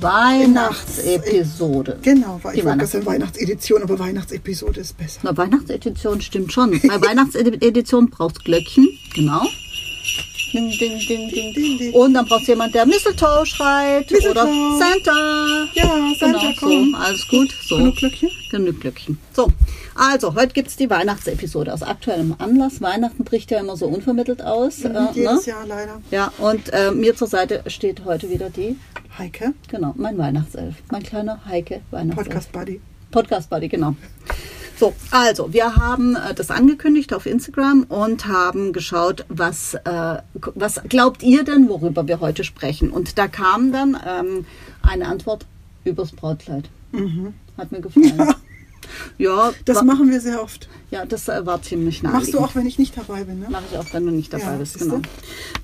Weihnachtsepisode. Genau, ich Die wollte Weihnachts- sagen Weihnachtsedition, aber Weihnachtsepisode ist besser. Na, Weihnachtsedition stimmt schon. Bei Weihnachtsedition brauchst Glöckchen, genau. Ding, ding, ding, ding. Ding. Und dann brauchst du jemand, der Mistletoe schreit Mistletoe. oder Santa. Ja, Santa, genau, komm. So, alles gut. So. Genug Glöckchen? Genug Glöckchen. So, also, heute gibt es die Weihnachtsepisode aus aktuellem Anlass. Weihnachten bricht ja immer so unvermittelt aus. äh, Mhm, Jedes ne? Jahr leider. Ja, und äh, mir zur Seite steht heute wieder die, Heike, genau, mein Weihnachtself. Mein kleiner Heike Weihnachtself. Podcast Buddy. Podcast Buddy, genau. So, also wir haben äh, das angekündigt auf Instagram und haben geschaut, was, äh, was glaubt ihr denn, worüber wir heute sprechen? Und da kam dann ähm, eine Antwort übers Brautkleid. Hat mir gefallen. Ja, Das war, machen wir sehr oft. ja, das äh, war ziemlich nah. Machst du auch, wenn ich nicht dabei bin, ne? Mache ich auch, wenn du nicht dabei Ja, bist, genau.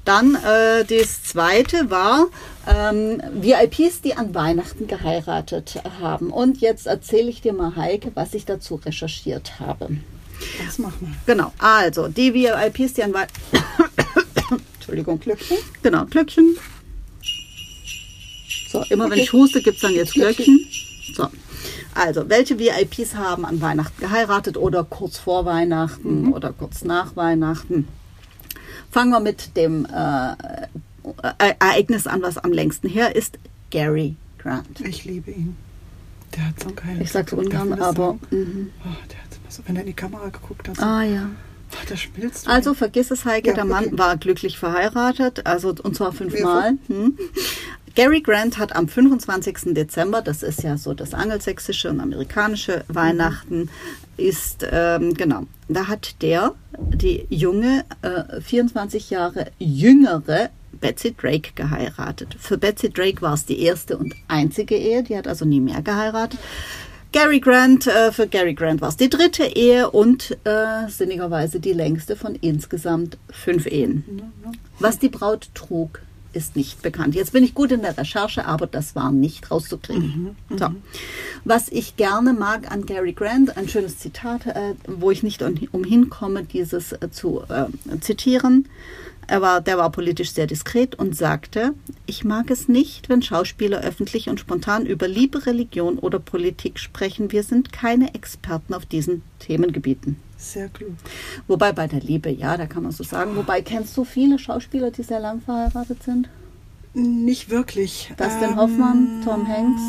Dann äh, das zweite war ähm, VIPs, die an Weihnachten geheiratet haben. Und jetzt erzähle ich dir mal, Heike, was ich dazu recherchiert habe. Das mach mal. Genau, also die VIPs, die an Weihnachten... Entschuldigung. Glöckchen? Genau, Glöckchen. So, immer wenn ich huste, gibt es dann jetzt Glöckchen. So. Also, welche VIPs haben an Weihnachten geheiratet oder kurz vor Weihnachten oder kurz nach Weihnachten? Fangen wir mit dem äh, äh, Ereignis an, was am längsten her ist. Gary Grant. Ich liebe ihn. Der hat so ein geiles Ich sag's ungern, aber. Mhm. Oh, der hat immer so, wenn er in die Kamera geguckt hat, so, Ah ja. oh, der schmilzt. Also vergiss es, Heike, Ja, der Mann okay. war glücklich verheiratet, also und zwar fünfmal. Hm. Gary Grant hat am 25. Dezember, das ist ja so das angelsächsische und amerikanische Weihnachten, ist, ähm, genau, da hat der die junge, äh, 24 Jahre jüngere Betsy Drake geheiratet. Für Betsy Drake war es die erste und einzige Ehe, die hat also nie mehr geheiratet. Gary Grant, äh, für Gary Grant war es die dritte Ehe und äh, sinnigerweise die längste von insgesamt fünf Ehen. Was die Braut trug, ist nicht bekannt. Jetzt bin ich gut in der Recherche, aber das war nicht rauszukriegen. So. Was ich gerne mag an Gary Grant, ein schönes Zitat, äh, wo ich nicht um- umhin komme, dieses äh, zu äh, zitieren. Er war, der war politisch sehr diskret und sagte, ich mag es nicht, wenn Schauspieler öffentlich und spontan über Liebe, Religion oder Politik sprechen. Wir sind keine Experten auf diesen Themengebieten. Sehr klug. Wobei bei der Liebe, ja, da kann man so sagen. Wobei kennst du viele Schauspieler, die sehr lang verheiratet sind? Nicht wirklich. Dustin Ähm, Hoffmann, Tom Hanks.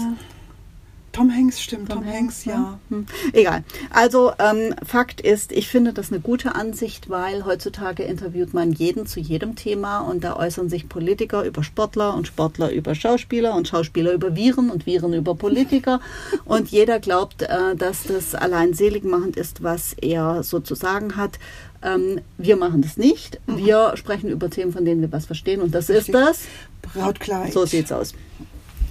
Tom Hanks, stimmt. Tom, Hanks, ja. Hm. Egal. Also ähm, Fakt ist, ich finde das eine gute Ansicht, weil heutzutage interviewt man jeden zu jedem Thema und da äußern sich Politiker über Sportler und Sportler über Schauspieler und Schauspieler über Viren und Viren über Politiker und jeder glaubt, äh, dass das allein seligmachend ist, was er sozusagen hat. Ähm, wir machen das nicht. Wir sprechen über Themen, von denen wir was verstehen und das ist das. Brautkleid. So sieht's aus.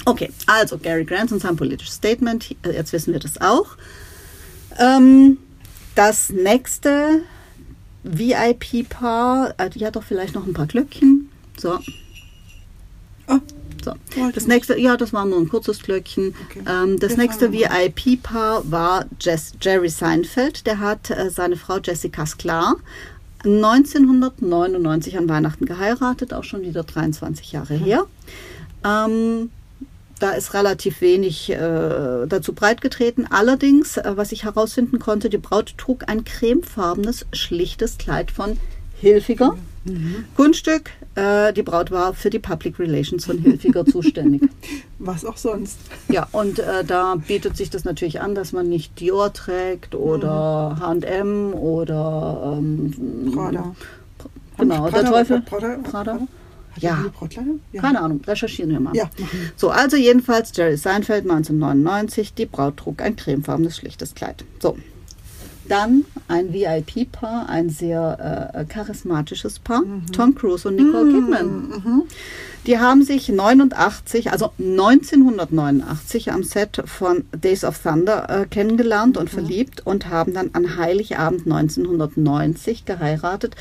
Okay, also Gary Grant und sein politisches Statement. Äh, Jetzt wissen wir das auch. Ähm, das nächste VIP-Paar, äh, die hat doch vielleicht noch ein paar Glöckchen. So, Oh, so. Das nächste, ja, das war nur ein kurzes Glöckchen. Okay. Ähm, das Wir nächste VIP-Paar war Jess, Jerry Seinfeld. Der hat äh, seine Frau Jessica Sklar 1999 an Weihnachten geheiratet, auch schon wieder 23 Jahre her. Ähm, da ist relativ wenig äh, dazu breitgetreten. Allerdings, äh, was ich herausfinden konnte, die Braut trug ein cremefarbenes, schlichtes Kleid von Hilfiger. Kunststück. Äh, die Braut war für die Public Relations von Hilfiger zuständig. Was auch sonst. Ja, und äh, da bietet sich das natürlich an, dass man nicht Dior trägt oder H&M oder ähm, Prada. Genau, Prada, der Teufel. Prada, Prada. Hat Ja. Ja. Keine Ahnung, recherchieren wir mal. Ja. So, also jedenfalls Jerry Seinfeld 1999, die Braut trug ein cremefarbenes schlichtes Kleid. So, Dann ein VIP-Paar, ein sehr äh, charismatisches Paar, Tom Cruise und Nicole Kidman. Die haben sich 89, also 1989 am Set von Days of Thunder äh, kennengelernt und verliebt und haben dann an Heiligabend 1990 geheiratet.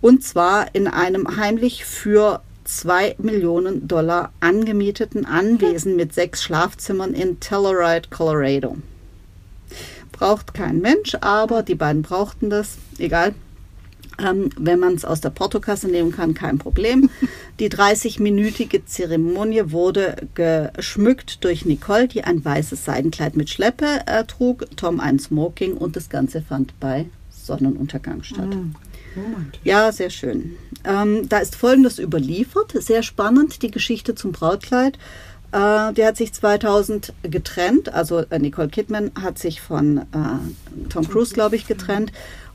Und zwar in einem heimlich für 2 Millionen Dollar angemieteten Anwesen mit sechs Schlafzimmern in Telluride, Colorado. Braucht kein Mensch, aber die beiden brauchten das. Egal. Ähm, wenn man es aus der Portokasse nehmen kann, kein Problem. Die 30-minütige Zeremonie wurde geschmückt durch Nicole, die ein weißes Seidenkleid mit Schleppe äh, trug, Tom ein Smoking und das Ganze fand bei Sonnenuntergang statt. Moment. Ja, sehr schön. Ähm, da ist Folgendes überliefert, sehr spannend, die Geschichte zum Brautkleid. Äh, der hat sich 2000 getrennt, also äh, Nicole Kidman hat sich von äh, Tom Cruise, glaube ich, getrennt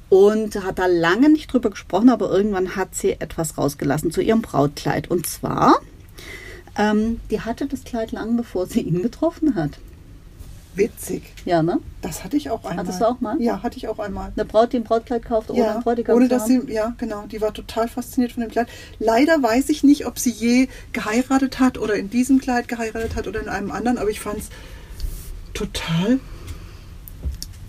und hat da lange nicht drüber gesprochen, aber irgendwann hat sie etwas rausgelassen zu ihrem Brautkleid. Und zwar, ähm, die hatte das Kleid lang, bevor sie ihn getroffen hat. Witzig. Ja, ne? Das hatte ich auch einmal. Hattest du auch mal? Ja, hatte ich auch einmal. Eine Braut, die ein Brautkleid kauft, ohne ja, ein Bräutigam ohne dass sie, ja, genau, die war total fasziniert von dem Kleid. Leider weiß ich nicht, ob sie je geheiratet hat oder in diesem Kleid geheiratet hat oder in einem anderen, aber ich fand es total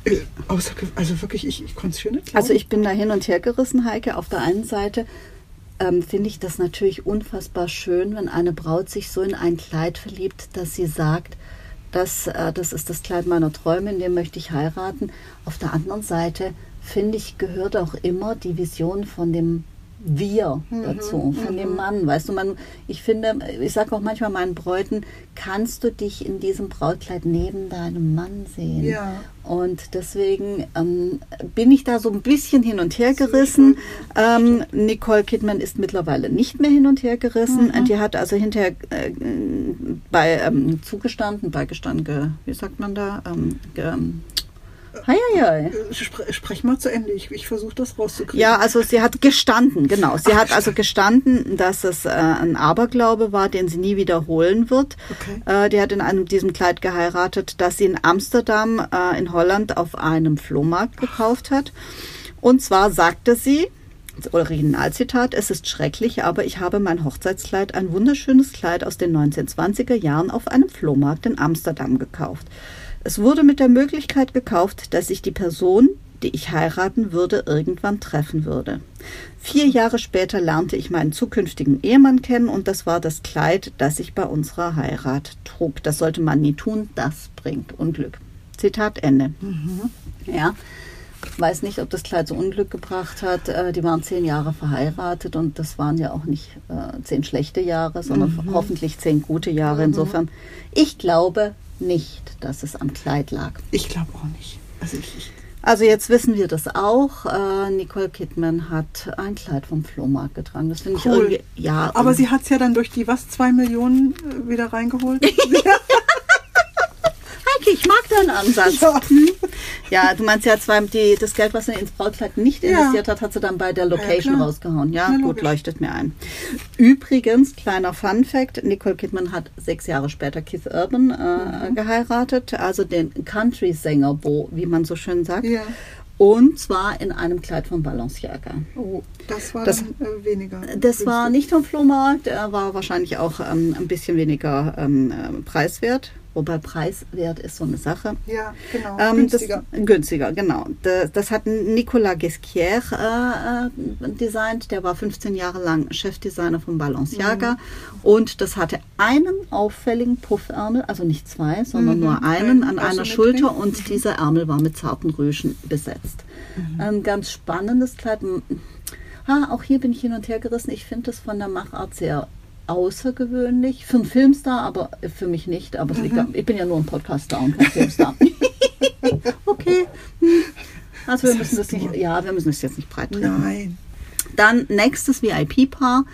äh, also wirklich, ich, ich konnte es schön nicht glauben. Also ich bin da hin und her gerissen, Heike. Auf der einen Seite ähm, finde ich das natürlich unfassbar schön, wenn eine Braut sich so in ein Kleid verliebt, dass sie sagt, das, äh, das ist das Kleid meiner Träume, in dem möchte ich heiraten. Auf der anderen Seite finde ich, gehört auch immer die Vision von dem Wir dazu, von dem Mann. Weißt du, man, ich finde, ich sage auch manchmal meinen Bräuten, kannst du dich in diesem Brautkleid neben deinem Mann sehen? Ja. Und deswegen ähm, bin ich da so ein bisschen hin und her gerissen. Ähm, Nicole Kidman ist mittlerweile nicht mehr hin und her gerissen. Die hat also hinterher äh, bei ähm, zugestanden, beigestanden, ge, wie sagt man da? Ähm, ge, hei, hei, hei. Äh, Spre sprech mal zu Ende, ich, ich versuche das rauszukriegen. Ja, also sie hat gestanden, genau. Sie hat also gestanden, dass es äh, ein Aberglaube war, den sie nie wiederholen wird. Okay. Äh, die hat in einem diesem Kleid geheiratet, das sie in Amsterdam äh, in Holland auf einem Flohmarkt gekauft hat. Und zwar sagte sie, Originalzitat, es ist schrecklich, aber ich habe mein Hochzeitskleid, ein wunderschönes Kleid aus den 1920er Jahren auf einem Flohmarkt in Amsterdam gekauft. Es wurde mit der Möglichkeit gekauft, dass ich die Person, die ich heiraten würde, irgendwann treffen würde. Vier Jahre später lernte ich meinen zukünftigen Ehemann kennen und das war das Kleid, das ich bei unserer Heirat trug. Das sollte man nie tun, das bringt Unglück. Zitat Ende. Ja. Weiß nicht, ob das Kleid so Unglück gebracht hat. Äh, Die waren zehn Jahre verheiratet und das waren ja auch nicht äh, zehn schlechte Jahre, sondern hoffentlich zehn gute Jahre. Insofern, ich glaube nicht, dass es am Kleid lag. Ich glaube auch nicht. Also ich, ich Also jetzt wissen wir das auch. Äh, Nicole Kidman hat ein Kleid vom Flohmarkt getragen. Das finde ich Cool. irgendwie. Ja, aber sie hat es ja dann durch die was, zwei Millionen äh, wieder reingeholt. Heike, ich mag deinen Ansatz. Ja. Hm? Ja, du meinst ja zwar die, das Geld, was sie ins Brautkleid nicht Ja. investiert hat, hat sie dann bei der Location klar. rausgehauen. Ja, Na, gut, leuchtet mir ein. Übrigens, kleiner Fun Fact, Nicole Kidman hat sechs Jahre später Keith Urban äh, Mhm. geheiratet, also den Country-Sänger, Bo, wie man so schön sagt. Ja. Und zwar in einem Kleid von Balenciaga. Oh, das war Das- dann äh, weniger. Das war günstig. nicht vom Flohmarkt, er war wahrscheinlich auch ähm, ein bisschen weniger ähm, ähm, preiswert. Wobei preiswert ist so eine Sache. Ja, genau. Ähm, günstiger. Das, günstiger, genau. Das, das hat Nicolas Guesquier äh, äh, designt. Der war 15 Jahre lang Chefdesigner von Balenciaga. Mhm. Und das hatte einen auffälligen Puffärmel, also nicht zwei, sondern Mhm, nur einen an einer Asymmetrie. Schulter. Und dieser Ärmel war mit zarten Rüschen besetzt. Mhm. Ein ganz spannendes Kleid. Ha, auch hier bin ich hin und her gerissen. Ich finde es von der Machart sehr außergewöhnlich. Für einen Filmstar, aber für mich nicht. Aber liegt Mhm. da, ich bin ja nur ein Podcaster und kein Filmstar. okay. Hm. Also wir müssen das nicht, ja, wir müssen das jetzt nicht breit treten. Nein. Dann nächstes VIP-Paar.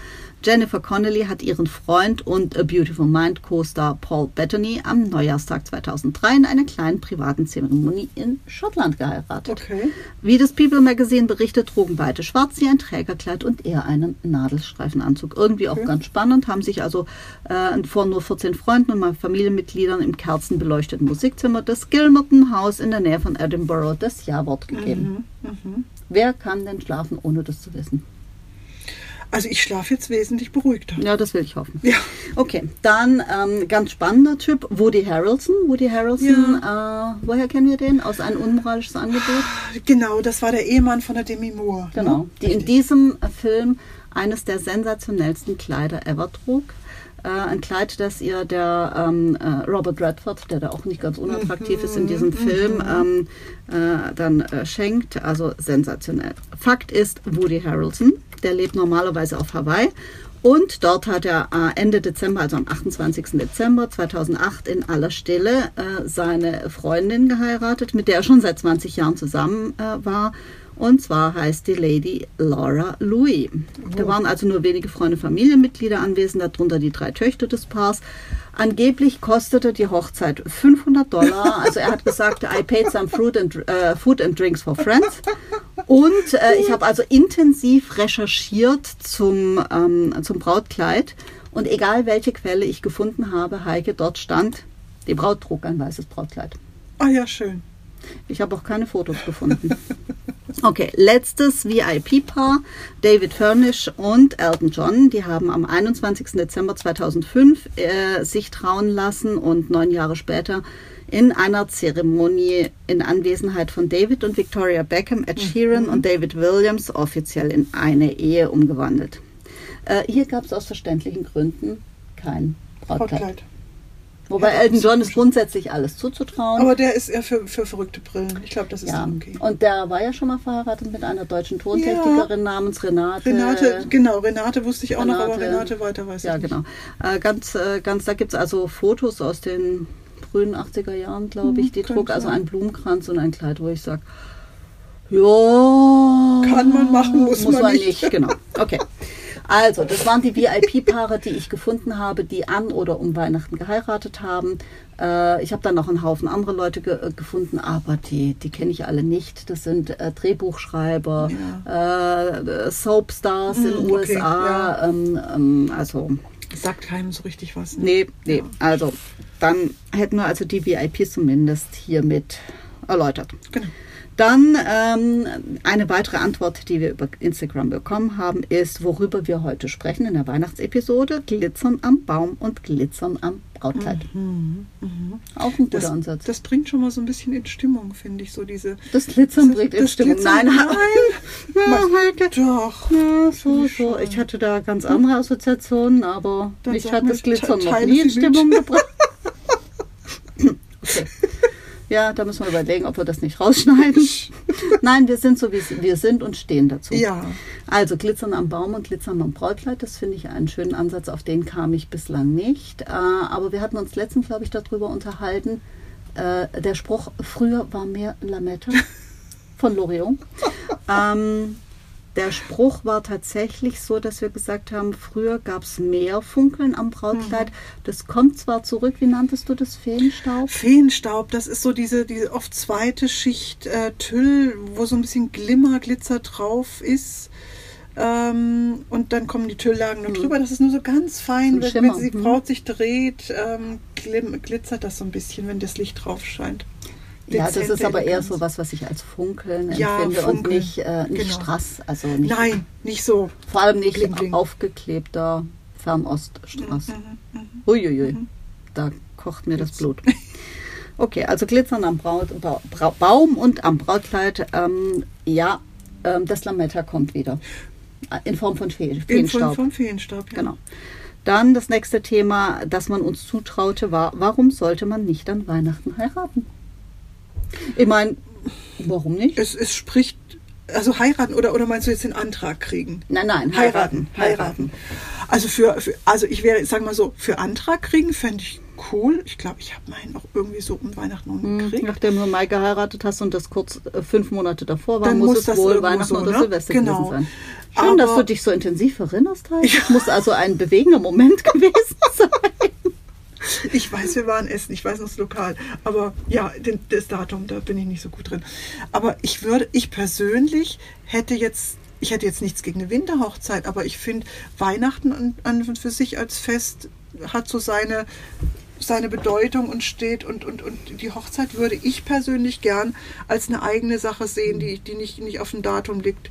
Jennifer Connelly hat ihren Freund und A Beautiful Mind Co-Star Paul Bettany am Neujahrstag 2003 in einer kleinen privaten Zeremonie in Schottland geheiratet. Okay. Wie das People Magazine berichtet, trugen beide schwarz, sie ein Trägerkleid und er einen Nadelstreifenanzug. Irgendwie auch Okay. ganz spannend, haben sich also äh, vor nur 14 Freunden und Familienmitgliedern im kerzenbeleuchteten Musikzimmer des Gilmerton House in der Nähe von Edinburgh das Ja-Wort gegeben. Mhm. Wer kann denn schlafen, ohne das zu wissen? Also ich schlafe jetzt wesentlich beruhigter. Ja, das will ich hoffen. Ja. Okay, dann ähm, ganz spannender Typ, Woody Harrelson. Woody Harrelson, äh, woher kennen wir den? Aus ein unmoralisches Angebot? Genau, das war der Ehemann von der Demi Moore. Genau. ne? Die in Richtig. diesem Film eines der sensationellsten Kleider ever trug. Äh, ein Kleid, das ihr der ähm, äh, Robert Redford, der da auch nicht ganz unattraktiv ist in diesem Film, ähm, äh, dann äh, schenkt. Also sensationell. Fakt ist, Woody Harrelson, der lebt normalerweise auf Hawaii. Und dort hat er äh, Ende Dezember, also am 28. Dezember 2008 in aller Stille äh, seine Freundin geheiratet, mit der er schon seit 20 Jahren zusammen äh, war. Und zwar heißt die Lady Laura Louis. Da waren also nur wenige Freunde, Familienmitglieder anwesend, darunter die drei Töchter des Paars. Angeblich kostete die Hochzeit 500 Dollar. Also er hat gesagt, I paid some fruit and, äh, food and drinks for friends. Und äh, ich habe also intensiv recherchiert zum, ähm, zum Brautkleid. Und egal welche Quelle ich gefunden habe, Heike, dort stand, die Braut trug ein weißes Brautkleid. Ah ja, schön. Ich habe auch keine Fotos gefunden. Okay, letztes VIP-Paar, David Furnish und Elton John, die haben am 21. Dezember 2005 äh, sich trauen lassen und neun Jahre später in einer Zeremonie in Anwesenheit von David und Victoria Beckham, Ed Sheeran und David Williams offiziell in eine Ehe umgewandelt. Äh, hier gab es aus verständlichen Gründen kein Brautkleid. Brautkleid. Wobei Ja, Elton John ist grundsätzlich alles zuzutrauen. Aber der ist eher für, für verrückte Brillen. Ich glaube, das ist Ja, okay. und der war ja schon mal verheiratet mit einer deutschen Tontechnikerin namens Renate. Renate, genau, Renate wusste ich auch noch, aber Renate- Renate weiter weiß Ja, ich nicht. genau. Äh, ganz, äh, ganz, da gibt es also Fotos aus den frühen 80er Jahren, glaube ich. Hm, Die könnte trug also einen Blumenkranz und ein Kleid, wo ich sage, ja. Kann man machen, muss man nicht. Genau. Okay. Also, das waren die VIP-Paare, die ich gefunden habe, die an oder um Weihnachten geheiratet haben. Äh, ich habe dann noch einen Haufen andere Leute ge äh, gefunden, aber die, die kenne ich alle nicht. Das sind äh, Drehbuchschreiber, äh, Soapstars in den okay, USA. ja. Ähm, ähm, also, Sagt keinem so richtig was. Ne? nee, nee. Also, dann hätten wir also die VIPs zumindest hiermit erläutert. Genau. Dann ähm, eine weitere Antwort, die wir über Instagram bekommen haben, ist, worüber wir heute sprechen in der Weihnachtsepisode: Glitzern am Baum und Glitzern am Brautkleid. Auch ein guter Das, Ansatz. das bringt schon mal so ein bisschen in Stimmung, finde ich, so diese. Das Glitzern das- bringt in das Stimmung. Glitzern- Nein, nein. ja. Doch. Ja, so, so. Ich hatte da ganz andere Assoziationen, aber Dann mich hat das Glitzern noch nie in. Stimmung gebracht. Ja, da müssen wir überlegen, ob wir das nicht rausschneiden. Nein, wir sind so, wie wir sind und stehen dazu. Ja. Also Glitzern am Baum und Glitzern am Brautkleid, das finde ich einen schönen Ansatz, auf den kam ich bislang nicht. Äh, aber wir hatten uns letztens, glaube ich, darüber unterhalten. Äh, der Spruch, früher war mehr Lamette von Loriot. ähm, der Spruch war tatsächlich so, dass wir gesagt haben, früher gab es mehr Funkeln am Brautkleid. Das kommt zwar zurück, wie nanntest du das, Feenstaub? Feenstaub, das ist so diese, diese oft zweite Schicht äh, Tüll, wo so ein bisschen Glimmer, Glitzer drauf ist. Ähm, und dann kommen die Tülllagen noch drüber. Das ist nur so ganz fein. Wenn, wenn die hm. Braut sich dreht, ähm, glitzert das so ein bisschen, wenn das Licht drauf scheint. Ja, das ist aber eher so was, was ich als Funkeln Ja, empfinde und Funkeln, nicht, äh, nicht genau. Strass. Also nicht, Nein, nicht so. Vor allem nicht Bling, bling. aufgeklebter Fernoststraß. Mhm, Uiuiui, da kocht mir das Blut. Okay, also Glitzern am Braut, Bra, Bra, Baum und am Brautkleid. Ähm, ja, ähm, das Lametta kommt wieder. In Form von Fe In Form Feenstaub. vom Feenstaub, ja. Genau. Dann das nächste Thema, das man uns zutraute, war, warum sollte man nicht an Weihnachten heiraten? Ich meine, warum nicht? Es, es spricht, also heiraten oder, oder meinst du jetzt den Antrag kriegen? Nein, nein, Heiraten, heiraten. Also für, für also ich wäre, sag mal so, für Antrag kriegen fände ich cool. Ich glaube, ich habe meinen auch irgendwie so um Weihnachten Hm, gekriegt. Nachdem du Mai geheiratet hast und das kurz äh, fünf Monate davor war, Dann muss, muss es wohl Weihnachten so, oder ne? Silvester Genau. gewesen sein. Schön, dass Aber- du dich so intensiv erinnerst. Heidi. Es muss also ein bewegender Moment gewesen sein. Ich weiß, wir waren essen, ich weiß noch das Lokal. Aber ja, den, das Datum, da bin ich nicht so gut drin. Aber ich würde, ich persönlich hätte jetzt, ich hätte jetzt nichts gegen eine Winterhochzeit, aber ich finde, Weihnachten an, an für sich als Fest hat so seine, seine Bedeutung und steht und, und, und die Hochzeit würde ich persönlich gern als eine eigene Sache sehen, die, die nicht, nicht auf dem Datum liegt.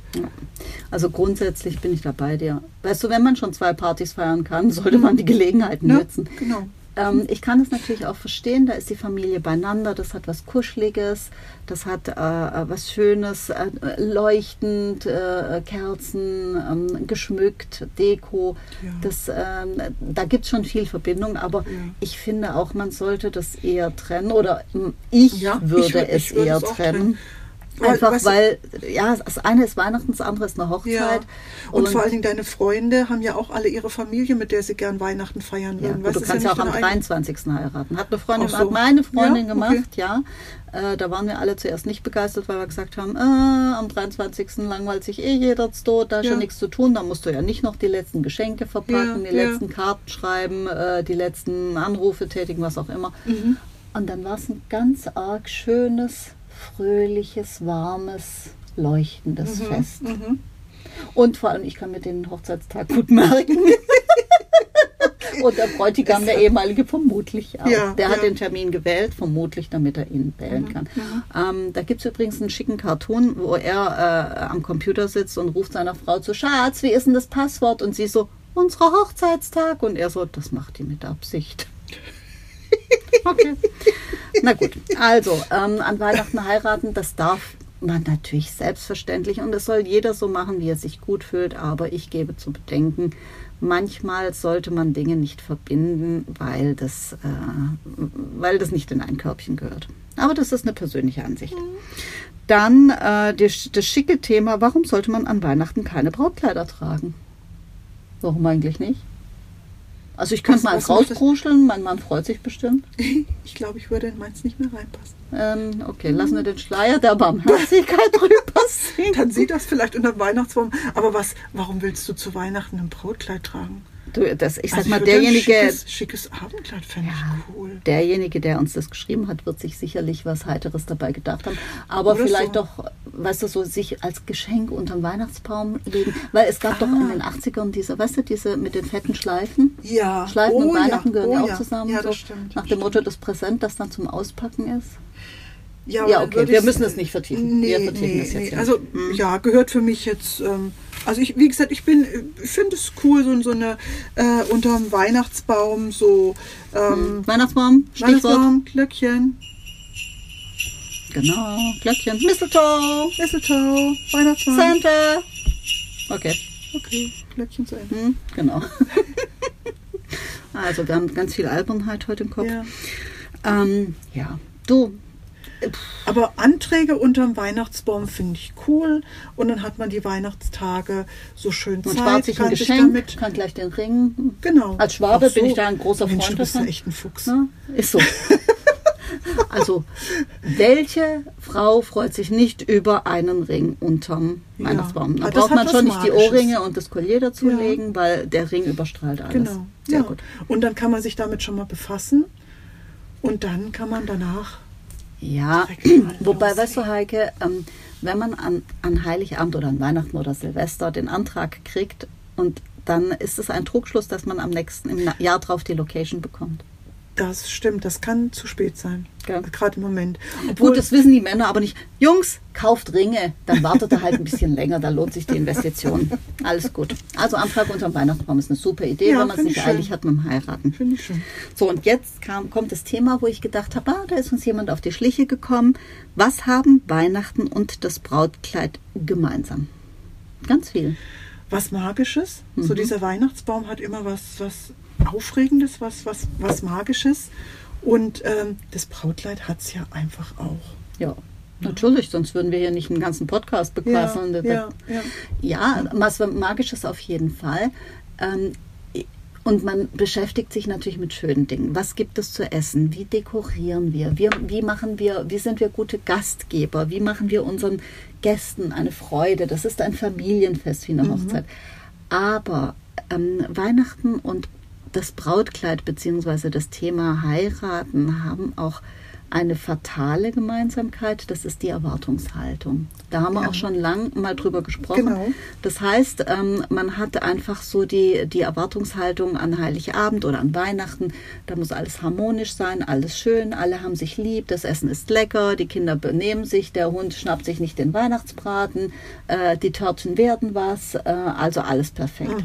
Also grundsätzlich bin ich da bei dir. Weißt du, wenn man schon zwei Partys feiern kann, sollte man die Gelegenheit Ne? nutzen. Genau. Ähm, ich kann es natürlich auch verstehen, da ist die Familie beieinander, das hat was Kuscheliges, das hat äh, was Schönes, äh, leuchtend, äh, Kerzen, ähm, geschmückt, Deko. Ja. Das, ähm, da gibt es schon viel Verbindung, aber Ja. ich finde auch, man sollte das eher trennen oder ähm, ich Ja, ich würde würd- es ich würd eher es trennen. trennen. Einfach du- weil, ja, das eine ist Weihnachten, das andere ist eine Hochzeit. Ja. Und, vor allen Dingen deine Freunde haben ja auch alle ihre Familie, mit der sie gern Weihnachten feiern Ja, würden. Weißt, du kannst ja auch am deine eigene- 23. heiraten. Hat eine Freundin, so. hat meine Freundin Ja, gemacht, okay. ja. Äh, da waren wir alle zuerst nicht begeistert, weil wir gesagt haben, äh, am 23. langweilt sich eh jeder tot, da ist ja. Ja. nichts zu tun. Da musst du ja nicht noch die letzten Geschenke verpacken, Ja, die ja. letzten Karten schreiben, äh, die letzten Anrufe tätigen, was auch immer. Mhm. Und dann war es ein ganz arg schönes, fröhliches, warmes, leuchtendes Fest. Mhm. Und vor allem, ich kann mir den Hochzeitstag gut merken. Und der Bräutigam, der ehemalige, vermutlich auch. Ja, der hat ja. den Termin gewählt, vermutlich, damit er ihn wählen kann. Ähm, da gibt es übrigens einen schicken Cartoon, wo er äh, am Computer sitzt und ruft seiner Frau zu, Schatz, wie ist denn das Passwort? Und sie so, unser Hochzeitstag. Und er so, das macht die mit Absicht. Okay. Na gut, also ähm, an Weihnachten heiraten, das darf man natürlich selbstverständlich und es soll jeder so machen, wie er sich gut fühlt, aber ich gebe zu bedenken, manchmal sollte man Dinge nicht verbinden, weil das, äh, weil das nicht in ein Körbchen gehört. Aber das ist eine persönliche Ansicht. Dann äh, das, das schicke Thema, warum sollte man an Weihnachten keine Brautkleider tragen? Warum eigentlich nicht? Also ich könnte mal eins rauskruscheln, mein Mann freut sich bestimmt. Ich glaube, ich würde in meins nicht mehr reinpassen. Ähm, okay, lassen wir den Schleier der Barmherzigkeit drüber sehen. Dann sieht das vielleicht unter Weihnachtsbaum. Aber was, warum willst du zu Weihnachten ein Brautkleid tragen? Du, das, ich sag Also mal, würde derjenige, Ein schickes, schickes Abendkleid fände Ja. ich cool. derjenige, der uns das geschrieben hat, wird sich sicherlich was Heiteres dabei gedacht haben. Aber Oder vielleicht so. doch, weißt du, so sich als Geschenk unterm Weihnachtsbaum legen. Weil es gab doch in Ah. den 80ern diese, weißt du, diese mit den fetten Schleifen. Ja. Schleifen oh und Weihnachten ja. gehören oh ja auch ja. zusammen. Ja, so, das stimmt. nach dem Motto, das Präsent, das dann zum Auspacken ist. Ja, Ja, okay, wir ich- müssen es nicht vertiefen. Nee, Wir vertiefen nee, es jetzt nee. ja Also nicht. Hm. ja, gehört für mich jetzt. Ähm, also ich, wie gesagt, ich bin, ich finde es cool, so, so eine äh, unterm Weihnachtsbaum so ähm, Weihnachtsbaum, Stichwort. Weihnachtsbaum, Glöckchen, Genau, Glöckchen. Mistletoe, Mistletoe, Weihnachtsbaum. Santa. Okay. Okay, Glöckchen zu Ende. Hm, genau. also wir haben ganz viel Albernheit heute im Kopf. Ja. Ähm, ja. Du, Aber Anträge unterm Weihnachtsbaum finde ich cool und dann hat man die Weihnachtstage so schön man Zeit, spart sich ein kann sich Geschenk, damit kann gleich den Ring. genau. Als Schwabe so. bin ich da ein großer Mensch, Freund du bist ja davon. echt ein Fuchs. Ne? Ist so. also, welche Frau freut sich nicht über einen Ring unterm Ja. Weihnachtsbaum? Da das braucht man schon nicht die. Ohrringe und das Collier dazu Ja. legen, weil der Ring überstrahlt alles. Genau. Sehr ja. gut. Und dann kann man sich damit schon mal befassen und dann kann man danach Ja, wobei, weißt du, Heike, ähm, wenn man an, an Heiligabend oder an Weihnachten oder Silvester den Antrag kriegt und dann ist es ein Trugschluss, dass man am nächsten im Jahr drauf die Location bekommt. Das stimmt, das kann zu spät sein. Gell. Gerade im Moment. Obwohl, Gut, das wissen die Männer aber nicht. Jungs, kauft Ringe, dann wartet er halt ein bisschen länger, da lohnt sich die Investition. Alles gut. Also Antrag unterm Weihnachtsbaum ist eine super Idee, Ja, wenn man es nicht schön. eilig hat mit dem Heiraten. Finde ich schön. So, und jetzt kam, kommt das Thema, wo ich gedacht habe, ah, da ist uns jemand auf die Schliche gekommen. Was haben Weihnachten und das Brautkleid gemeinsam? Ganz viel. Was Magisches. So Mhm. dieser Weihnachtsbaum hat immer was, was Aufregendes, was, was, was Magisches. Und ähm, das Brautkleid hat es ja einfach auch. Ja, natürlich, sonst würden wir hier nicht einen ganzen Podcast bequasseln. ja, ja, ja. Ja, was Magisches auf jeden Fall. Ähm, und man beschäftigt sich natürlich mit schönen Dingen. Was gibt es zu essen? Wie dekorieren wir? Wie, wie machen wir, wie sind wir gute Gastgeber? Wie machen wir unseren Gästen eine Freude? Das ist ein Familienfest wie eine Mhm. Hochzeit. Aber ähm, Weihnachten und das Brautkleid beziehungsweise das Thema Heiraten haben auch eine fatale Gemeinsamkeit, das ist die Erwartungshaltung. Da haben wir Ja. auch schon lang mal drüber gesprochen. Genau. Das heißt, ähm, man hat einfach so die, die Erwartungshaltung an Heiligabend oder an Weihnachten, da muss alles harmonisch sein, alles schön, alle haben sich lieb, das Essen ist lecker, die Kinder benehmen sich, der Hund schnappt sich nicht den Weihnachtsbraten, äh, die Törtchen werden was, äh, also alles perfekt.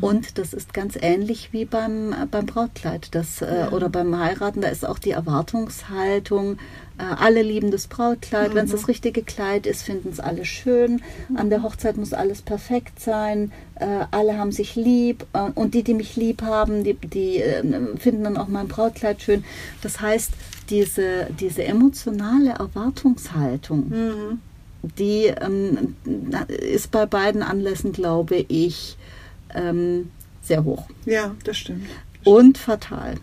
Und das ist ganz ähnlich wie beim, äh, beim Brautkleid das, äh, oder beim Heiraten, da ist auch die Erwartungshaltung, äh, alle lieben das Brautkleid, wenn es das richtige Kleid ist, finden es alle schön. An der Hochzeit muss alles perfekt sein. Äh, alle haben sich lieb. Äh, und die, die mich lieb haben, die, die äh, finden dann auch mein Brautkleid schön. Das heißt, diese, diese emotionale Erwartungshaltung, Mhm. die ähm, ist bei beiden Anlässen, glaube ich, ähm, sehr hoch Ja, das stimmt. und fatal.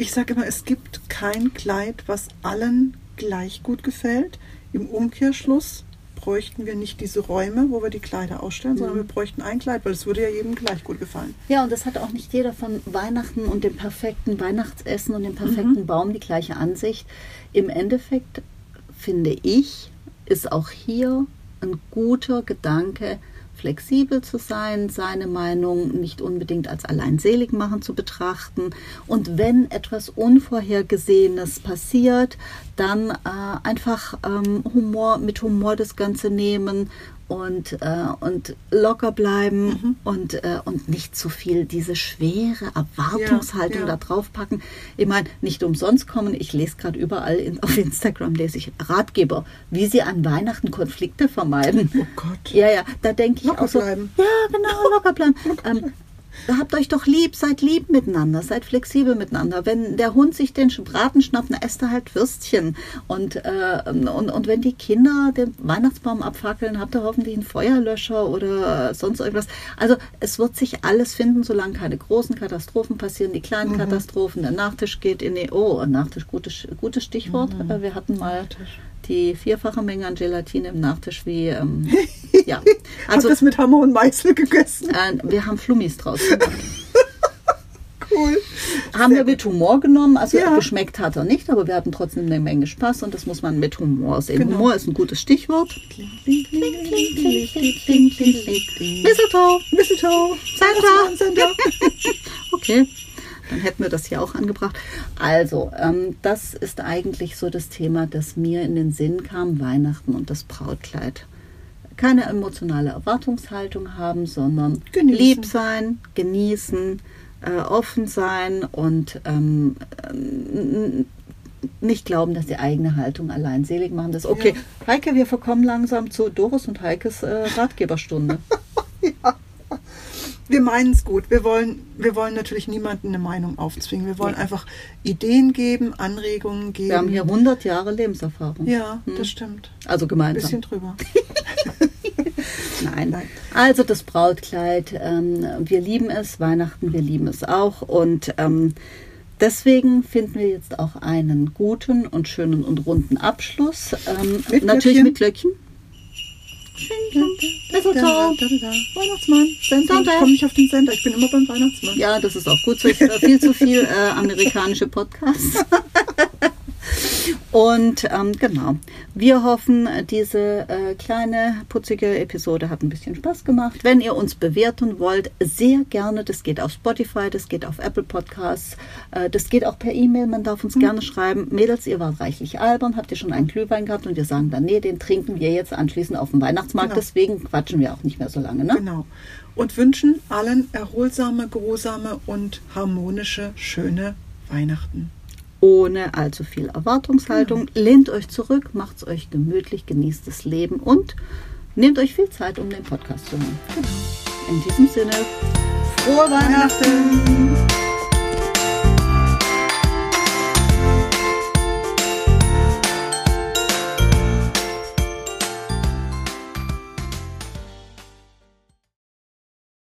Ich sage immer, es gibt kein Kleid, was allen gleich gut gefällt. Im Umkehrschluss bräuchten wir nicht diese Räume, wo wir die Kleider ausstellen, sondern wir bräuchten ein Kleid, weil es würde ja jedem gleich gut gefallen. Ja, und das hat auch nicht jeder von Weihnachten und dem perfekten Weihnachtsessen und dem perfekten Baum die gleiche Ansicht. Im Endeffekt finde ich, ist auch hier ein guter Gedanke, flexibel zu sein, seine Meinung nicht unbedingt als alleinselig machen zu betrachten. Und wenn etwas Unvorhergesehenes passiert, dann äh, einfach ähm, Humor mit Humor das Ganze nehmen und, äh, und locker bleiben und, äh, und nicht zu viel diese schwere Erwartungshaltung Ja, ja. da drauf packen. Ich meine, nicht umsonst kommen, ich lese gerade überall in, auf Instagram, lese ich Ratgeber, wie sie an Weihnachten Konflikte vermeiden. Oh Gott. Ja, ja, da denke ich Locker auch so, bleiben. ja, genau, locker bleiben. ähm, habt euch doch lieb, seid lieb miteinander, seid flexibel miteinander. Wenn der Hund sich den Braten schnappt, dann esst er halt Würstchen. Und, äh, und, und wenn die Kinder den Weihnachtsbaum abfackeln, habt ihr hoffentlich einen Feuerlöscher oder sonst irgendwas. Also es wird sich alles finden, solange keine großen Katastrophen passieren. Die kleinen Katastrophen, der Nachtisch geht in die... Oh, ein Nachtisch, gutes, gutes Stichwort. Äh, Wir hatten mal die vierfache Menge an Gelatine im Nachtisch wie... Ähm, ja, Also, also... das mit Hammer und Meißel gegessen. Äh, wir haben Flummis draus gemacht. Cool. haben wir mit Humor genommen. Also Ja. geschmeckt hat er nicht, aber wir hatten trotzdem eine Menge Spaß und das muss man mit Humor sehen. Genau. Humor ist ein gutes Stichwort. Mistletoe, Mistletoe. Santa. Santa. Okay, dann hätten wir das hier auch angebracht. Also, ähm, das ist eigentlich so das Thema, das mir in den Sinn kam, Weihnachten und das Brautkleid. Keine emotionale Erwartungshaltung haben, sondern Genießen. lieb sein, genießen, äh, offen sein und ähm, nicht glauben, dass die eigene Haltung allein selig machen. Das okay. Heike, wir verkommen langsam zu Doris und Heikes äh, Ratgeberstunde. Wir meinen es gut. Wir wollen, wir wollen natürlich niemandem eine Meinung aufzwingen. Wir wollen einfach Ideen geben, Anregungen geben. Wir haben hier 100 Jahre Lebenserfahrung. ja, Hm. das stimmt. Also Ein gemeinsam. bisschen drüber. Nein. Nein. Also das Brautkleid, ähm, wir lieben es, Weihnachten, wir lieben es auch. Und ähm, deswegen finden wir jetzt auch einen guten und schönen und runden Abschluss. Ähm, Mit natürlich Glöckchen. mit Glöckchen. Mistletoe. Weihnachtsmann. Santa. Ich komme nicht auf den Sender. Ich bin immer beim Weihnachtsmann. Ja, das ist auch gut. So ich höre viel zu viel äh, amerikanische Podcasts. Und ähm, genau, wir hoffen, diese äh, kleine, putzige Episode hat ein bisschen Spaß gemacht. Wenn ihr uns bewerten wollt, sehr gerne. Das geht auf Spotify, das geht auf Apple Podcasts, äh, das geht auch per E-Mail. Man darf uns gerne schreiben. Mädels, ihr wart reichlich albern, habt ihr schon einen Glühwein gehabt? Und wir sagen dann, nee, den trinken wir jetzt anschließend auf dem Weihnachtsmarkt. Genau. Deswegen quatschen wir auch nicht mehr so lange. Ne? Genau. Und wünschen allen erholsame, geruhsame und harmonische, schöne Weihnachten. Ohne allzu viel Erwartungshaltung. Lehnt euch zurück, macht's euch gemütlich, genießt das Leben und nehmt euch viel Zeit, um den Podcast zu hören. In diesem Sinne, frohe Weihnachten!